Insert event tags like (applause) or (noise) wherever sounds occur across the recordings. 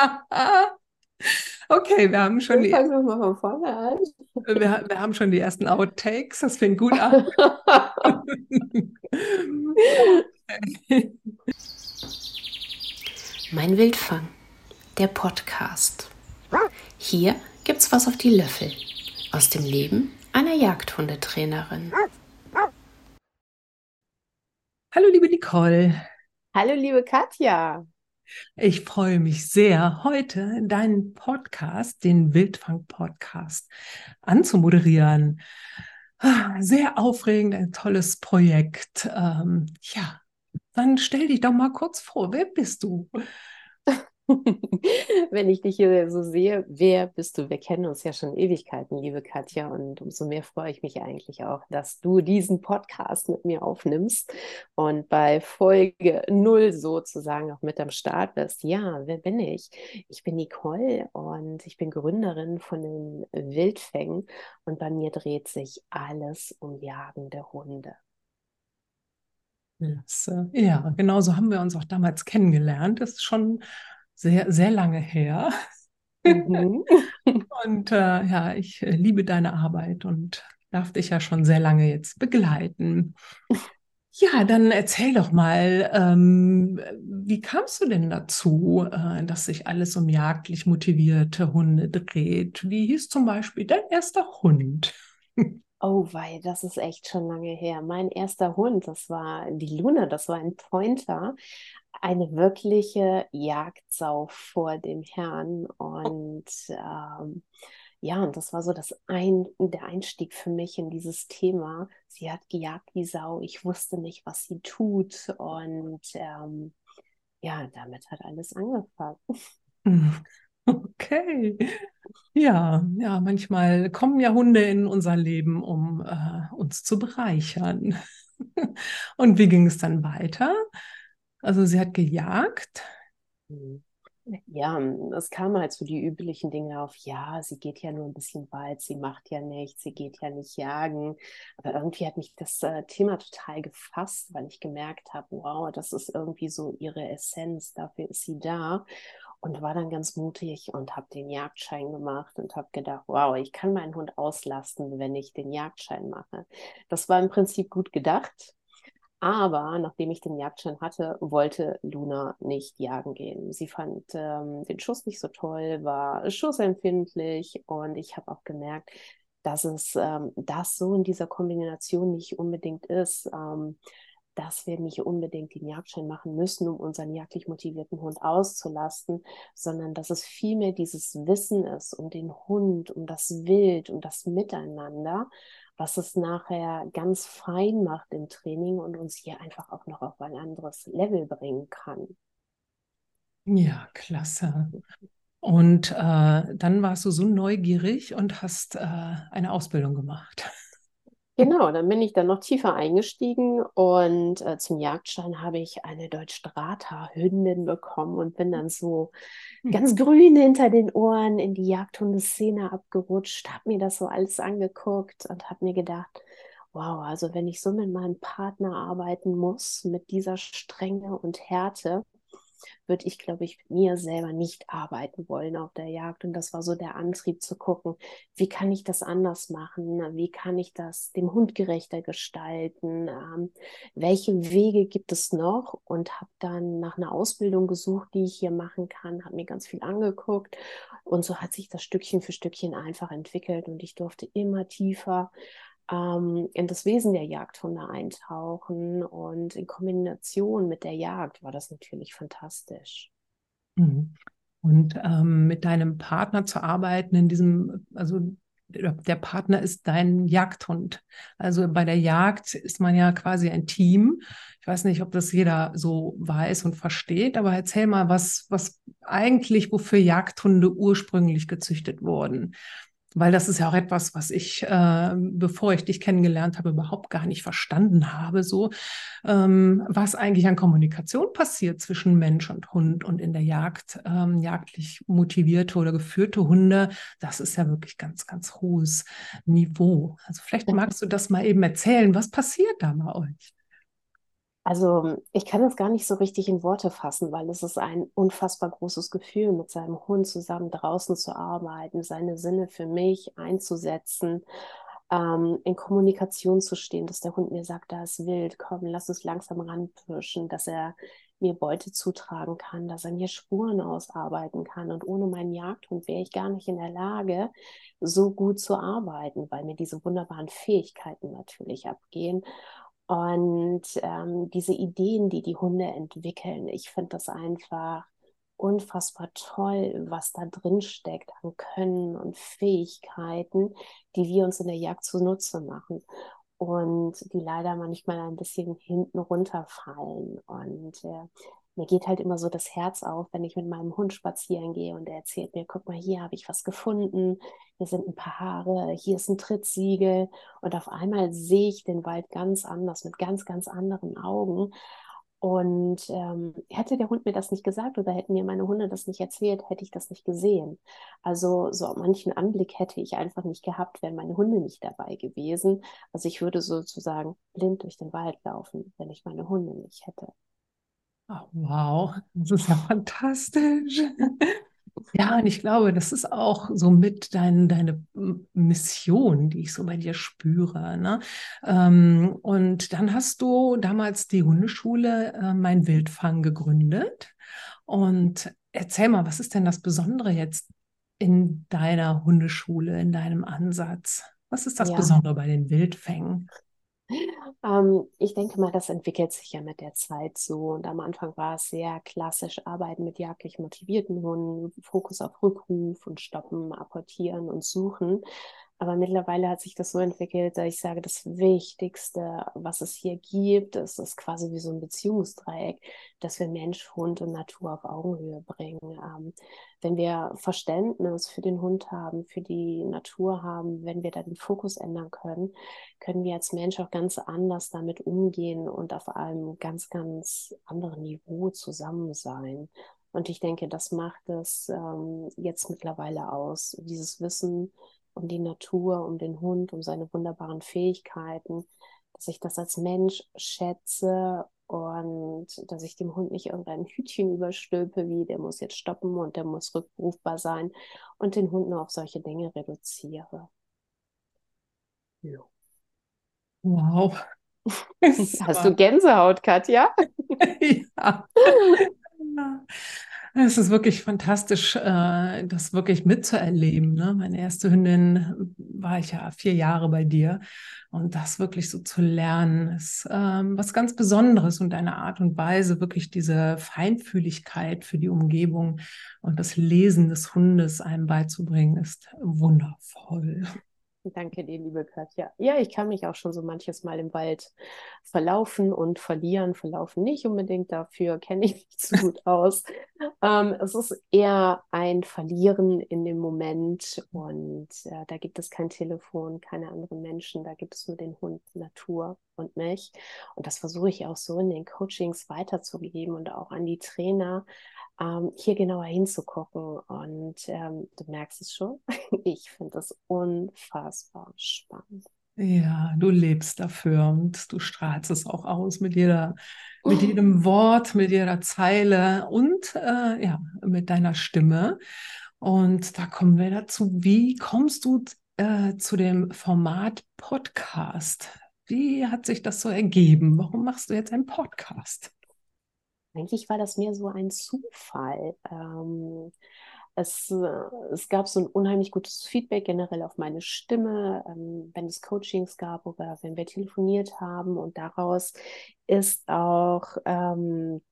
(laughs) Okay, wir haben schon die, Fangen wir mal von vorne an. wir, wir haben schon die ersten Outtakes. Das fängt gut an. (laughs) Mein Wildfang, der Podcast. Hier gibt's was auf die Löffel aus dem Leben einer Jagdhundetrainerin. Hallo, liebe Nicole. Hallo, liebe Katja. Ich freue mich sehr, heute deinen Podcast, den Wildfang-Podcast, anzumoderieren. Ah, Sehr aufregend, ein tolles Projekt. Ähm, ja, dann stell dich doch mal kurz vor, wer bist du? (laughs) (laughs) Wenn ich dich hier so sehe, wer bist du? Wir kennen uns ja schon Ewigkeiten, liebe Katja, und umso mehr freue ich mich eigentlich auch, dass du diesen Podcast mit mir aufnimmst und bei Folge null sozusagen auch mit am Start bist. Ja, wer bin ich? Ich bin Nicole und ich bin Gründerin von den Wildfängen und bei mir dreht sich alles um jagende Hunde. Ja, genau so haben wir uns auch damals kennengelernt. Das ist schon sehr, sehr lange her. Mhm. (laughs) Und äh, ja, ich äh, liebe deine Arbeit und darf dich ja schon sehr lange jetzt begleiten. Ja, dann erzähl doch mal, ähm, wie kamst du denn dazu, äh, dass sich alles um jagdlich motivierte Hunde dreht? Wie hieß zum Beispiel dein erster Hund? Oh wei, das ist echt schon lange her. Mein erster Hund, das war die Luna, das war ein Pointer, eine wirkliche Jagdsau vor dem Herrn. Und ähm, ja, und das war so das ein, der Einstieg für mich in dieses Thema. Sie hat gejagt wie Sau. Ich wusste nicht, was sie tut. Und ähm, ja, damit hat alles angefangen. Okay. Ja, ja, manchmal kommen ja Hunde in unser Leben, um äh, uns zu bereichern. (laughs) Und wie ging es dann weiter? Also sie hat gejagt. Ja, es kamen halt so die üblichen Dinge auf, ja, sie geht ja nur ein bisschen weit, sie macht ja nichts, sie geht ja nicht jagen. Aber irgendwie hat mich das äh, Thema total gefasst, weil ich gemerkt habe, wow, das ist irgendwie so ihre Essenz, dafür ist sie da. Und war dann ganz mutig und habe den Jagdschein gemacht und habe gedacht, wow, ich kann meinen Hund auslasten, wenn ich den Jagdschein mache. Das war im Prinzip gut gedacht. Aber nachdem ich den Jagdschein hatte, wollte Luna nicht jagen gehen. Sie fand ähm, den Schuss nicht so toll, war schussempfindlich und ich habe auch gemerkt, dass es ähm, das so in dieser Kombination nicht unbedingt ist. Ähm, dass wir nicht unbedingt den Jagdschein machen müssen, um unseren jagdlich motivierten Hund auszulasten, sondern dass es vielmehr dieses Wissen ist um den Hund, um das Wild, um das Miteinander, was es nachher ganz fein macht im Training und uns hier einfach auch noch auf ein anderes Level bringen kann. Ja, klasse. Und äh, dann warst du so neugierig und hast äh, eine Ausbildung gemacht. Genau, dann bin ich dann noch tiefer eingestiegen und äh, zum Jagdschein habe ich eine Deutsch-Strata-Hündin bekommen und bin dann so Hm. ganz grün hinter den Ohren in die Jagdhundeszene abgerutscht, habe mir das so alles angeguckt und habe mir gedacht, wow, also wenn ich so mit meinem Partner arbeiten muss, mit dieser Strenge und Härte, würde ich, glaube ich, mit mir selber nicht arbeiten wollen auf der Jagd. Und das war so der Antrieb zu gucken, wie kann ich das anders machen? Wie kann ich das dem Hund gerechter gestalten? Ähm, welche Wege gibt es noch? Und habe dann nach einer Ausbildung gesucht, die ich hier machen kann, habe mir ganz viel angeguckt. Und so hat sich das Stückchen für Stückchen einfach entwickelt und ich durfte immer tiefer in das Wesen der Jagdhunde eintauchen und in Kombination mit der Jagd war das natürlich fantastisch. Mhm. Und ähm, mit deinem Partner zu arbeiten in diesem, also der Partner ist dein Jagdhund. Also bei der Jagd ist man ja quasi ein Team. Ich weiß nicht, ob das jeder so weiß und versteht, aber erzähl mal, was, was eigentlich, wofür Jagdhunde ursprünglich gezüchtet wurden. Weil das ist ja auch etwas, was ich, äh, bevor ich dich kennengelernt habe, überhaupt gar nicht verstanden habe. So, ähm, was eigentlich an Kommunikation passiert zwischen Mensch und Hund und in der Jagd, ähm, jagdlich motivierte oder geführte Hunde, das ist ja wirklich ganz, ganz hohes Niveau. Also vielleicht magst du das mal eben erzählen. Was passiert da bei euch? Also ich kann das gar nicht so richtig in Worte fassen, weil es ist ein unfassbar großes Gefühl, mit seinem Hund zusammen draußen zu arbeiten, seine Sinne für mich einzusetzen, ähm, in Kommunikation zu stehen, dass der Hund mir sagt, da ist wild, komm, lass uns langsam ranpirschen, dass er mir Beute zutragen kann, dass er mir Spuren ausarbeiten kann. Und ohne meinen Jagdhund wäre ich gar nicht in der Lage, so gut zu arbeiten, weil mir diese wunderbaren Fähigkeiten natürlich abgehen. Und ähm, diese Ideen, die die Hunde entwickeln, ich finde das einfach unfassbar toll, was da drin steckt an Können und Fähigkeiten, die wir uns in der Jagd zunutze machen und die leider manchmal ein bisschen hinten runterfallen. Und äh, mir geht halt immer so das Herz auf, wenn ich mit meinem Hund spazieren gehe und er erzählt mir, guck mal, hier habe ich was gefunden, hier sind ein paar Haare, hier ist ein Trittsiegel und auf einmal sehe ich den Wald ganz anders, mit ganz, ganz anderen Augen. Und ähm, hätte der Hund mir das nicht gesagt oder hätten mir meine Hunde das nicht erzählt, hätte ich das nicht gesehen. Also so manchen Anblick hätte ich einfach nicht gehabt, wären meine Hunde nicht dabei gewesen. Also ich würde sozusagen blind durch den Wald laufen, wenn ich meine Hunde nicht hätte. Oh, wow, das ist ja fantastisch. Ja, und ich glaube, das ist auch so mit dein, deine Mission, die ich so bei dir spüre. Ne? Ähm, und dann hast du damals die Hundeschule äh, Mein Wildfang gegründet. Und erzähl mal, was ist denn das Besondere jetzt in deiner Hundeschule, in deinem Ansatz? Was ist das ja. Besondere bei den Wildfängen? Ähm, ich denke mal, das entwickelt sich ja mit der Zeit so. Und am Anfang war es sehr klassisch Arbeiten mit jagdlich motivierten Hunden, Fokus auf Rückruf und Stoppen, Apportieren und Suchen. Aber mittlerweile hat sich das so entwickelt, dass ich sage, das Wichtigste, was es hier gibt, ist, ist quasi wie so ein Beziehungsdreieck, dass wir Mensch, Hund und Natur auf Augenhöhe bringen. Ähm, wenn wir Verständnis für den Hund haben, für die Natur haben, wenn wir da den Fokus ändern können, können wir als Mensch auch ganz anders damit umgehen und auf einem ganz, ganz anderen Niveau zusammen sein. Und ich denke, das macht es ähm, jetzt mittlerweile aus, dieses Wissen, um die Natur, um den Hund, um seine wunderbaren Fähigkeiten, dass ich das als Mensch schätze und dass ich dem Hund nicht irgendein Hütchen überstülpe, wie der muss jetzt stoppen und der muss rückrufbar sein und den Hund nur auf solche Dinge reduziere. Ja. Wow. (laughs) Hast du Gänsehaut, Katja? (laughs) ja. (laughs) Es ist wirklich fantastisch, äh, das wirklich mitzuerleben. Ne? Meine erste Hündin war ich ja vier Jahre bei dir und das wirklich so zu lernen ist ähm, was ganz Besonderes und eine Art und Weise, wirklich diese Feinfühligkeit für die Umgebung und das Lesen des Hundes einem beizubringen, ist wundervoll. Danke dir, liebe Katja. Ja, ich kann mich auch schon so manches Mal im Wald verlaufen und verlieren. Verlaufen nicht unbedingt, dafür kenne ich mich zu gut aus. ähm, es ist eher ein Verlieren in dem Moment und äh, da gibt es kein Telefon, keine anderen Menschen, da gibt es nur den Hund, Natur und mich. Und das versuche ich auch so in den Coachings weiterzugeben und auch an die Trainer, ähm, hier genauer hinzugucken. Und ähm, du merkst es schon, (laughs) ich finde das unfassbar spannend. Ja, du lebst dafür und du strahlst es auch aus mit jeder, mit jedem Wort, mit jeder Zeile und äh, ja, mit deiner Stimme. Und da kommen wir dazu. Wie kommst du äh, zu dem Format Podcast? Wie hat sich das so ergeben? Warum machst du jetzt einen Podcast? Eigentlich war das mehr so ein Zufall. Ähm, es, äh, es gab so ein unheimlich gutes Feedback generell auf meine Stimme, ähm, wenn es Coachings gab oder wenn wir telefoniert haben. Und daraus ist auch ähm,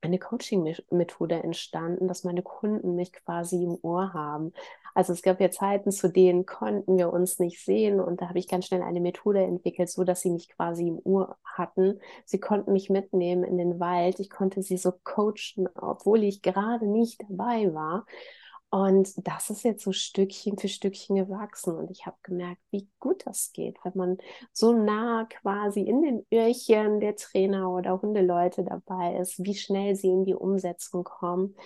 eine Coaching-Methode entstanden, dass meine Kunden mich quasi im Ohr haben. Also es gab ja Zeiten, zu denen konnten wir uns nicht sehen und da habe ich ganz schnell eine Methode entwickelt, so dass sie mich quasi im Ohr hatten. Sie konnten mich mitnehmen in den Wald. Ich konnte sie so coachen, obwohl ich gerade nicht dabei war. Und das ist jetzt so Stückchen für Stückchen gewachsen. Und ich habe gemerkt, wie gut das geht, wenn man so nah quasi in den Öhrchen der Trainer oder Hundeleute dabei ist, wie schnell sie in die Umsetzung kommen,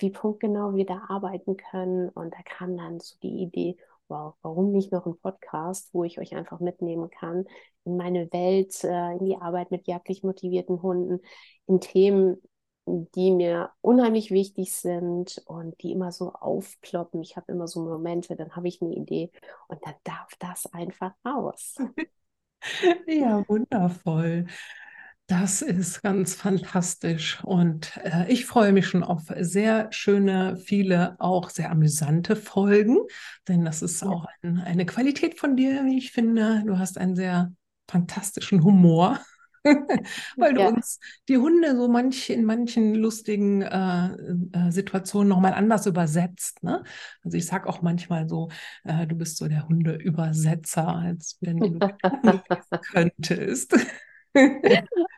wie punktgenau wir da arbeiten können. Und da kam dann so die Idee, wow, warum nicht noch ein Podcast, wo ich euch einfach mitnehmen kann in meine Welt, äh, in die Arbeit mit jagdlich motivierten Hunden, in Themen, die mir unheimlich wichtig sind und die immer so aufploppen. Ich habe immer so Momente, dann habe ich eine Idee und dann darf das einfach raus. (laughs) ja, wundervoll. Das ist ganz fantastisch und äh, ich freue mich schon auf sehr schöne, viele auch sehr amüsante Folgen, denn das ist ja. auch ein, eine Qualität von dir, wie ich finde. Du hast einen sehr fantastischen Humor. (laughs) weil du ja. uns die Hunde so manch in manchen lustigen äh, äh, Situationen nochmal anders übersetzt. Ne? Also ich sage auch manchmal so, äh, du bist so der Hundeübersetzer, als wenn du (laughs) könntest.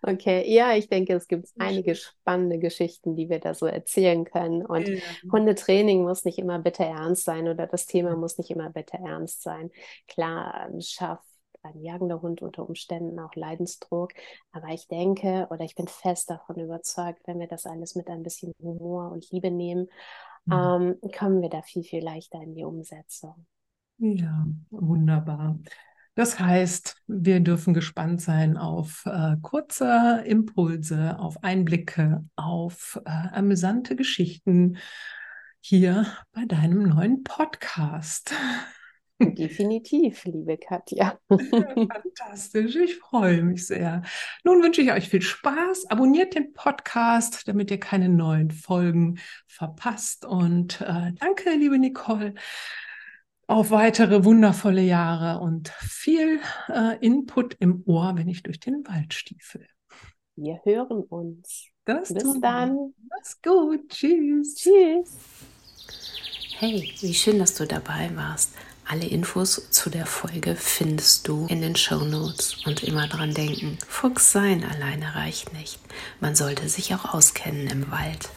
Okay, ja, ich denke, es gibt einige spannende Geschichten, die wir da so erzählen können. Und ja. Hundetraining muss nicht immer bitte ernst sein oder das Thema muss nicht immer bitte ernst sein. Klar, ähm, schafft ein jagender Hund unter Umständen auch Leidensdruck. Aber ich denke oder ich bin fest davon überzeugt, wenn wir das alles mit ein bisschen Humor und Liebe nehmen, mhm. ähm, kommen wir da viel, viel leichter in die Umsetzung. Ja, wunderbar. Das heißt, wir dürfen gespannt sein auf äh, kurze Impulse, auf Einblicke, auf äh, amüsante Geschichten hier bei deinem neuen Podcast. Definitiv, liebe Katja. (laughs) Fantastisch, ich freue mich sehr. Nun wünsche ich euch viel Spaß. Abonniert den Podcast, damit ihr keine neuen Folgen verpasst. Und äh, danke, liebe Nicole auf weitere wundervolle Jahre und viel äh, Input im Ohr, wenn ich durch den Wald stiefel. Wir hören uns. Das Bis dann. Mach's gut. Tschüss. Tschüss. Hey, wie schön, dass du dabei warst. Alle Infos zu der Folge findest du in den Show Notes. Und immer dran denken, Fuchs sein alleine reicht nicht. Man sollte sich auch auskennen im Wald.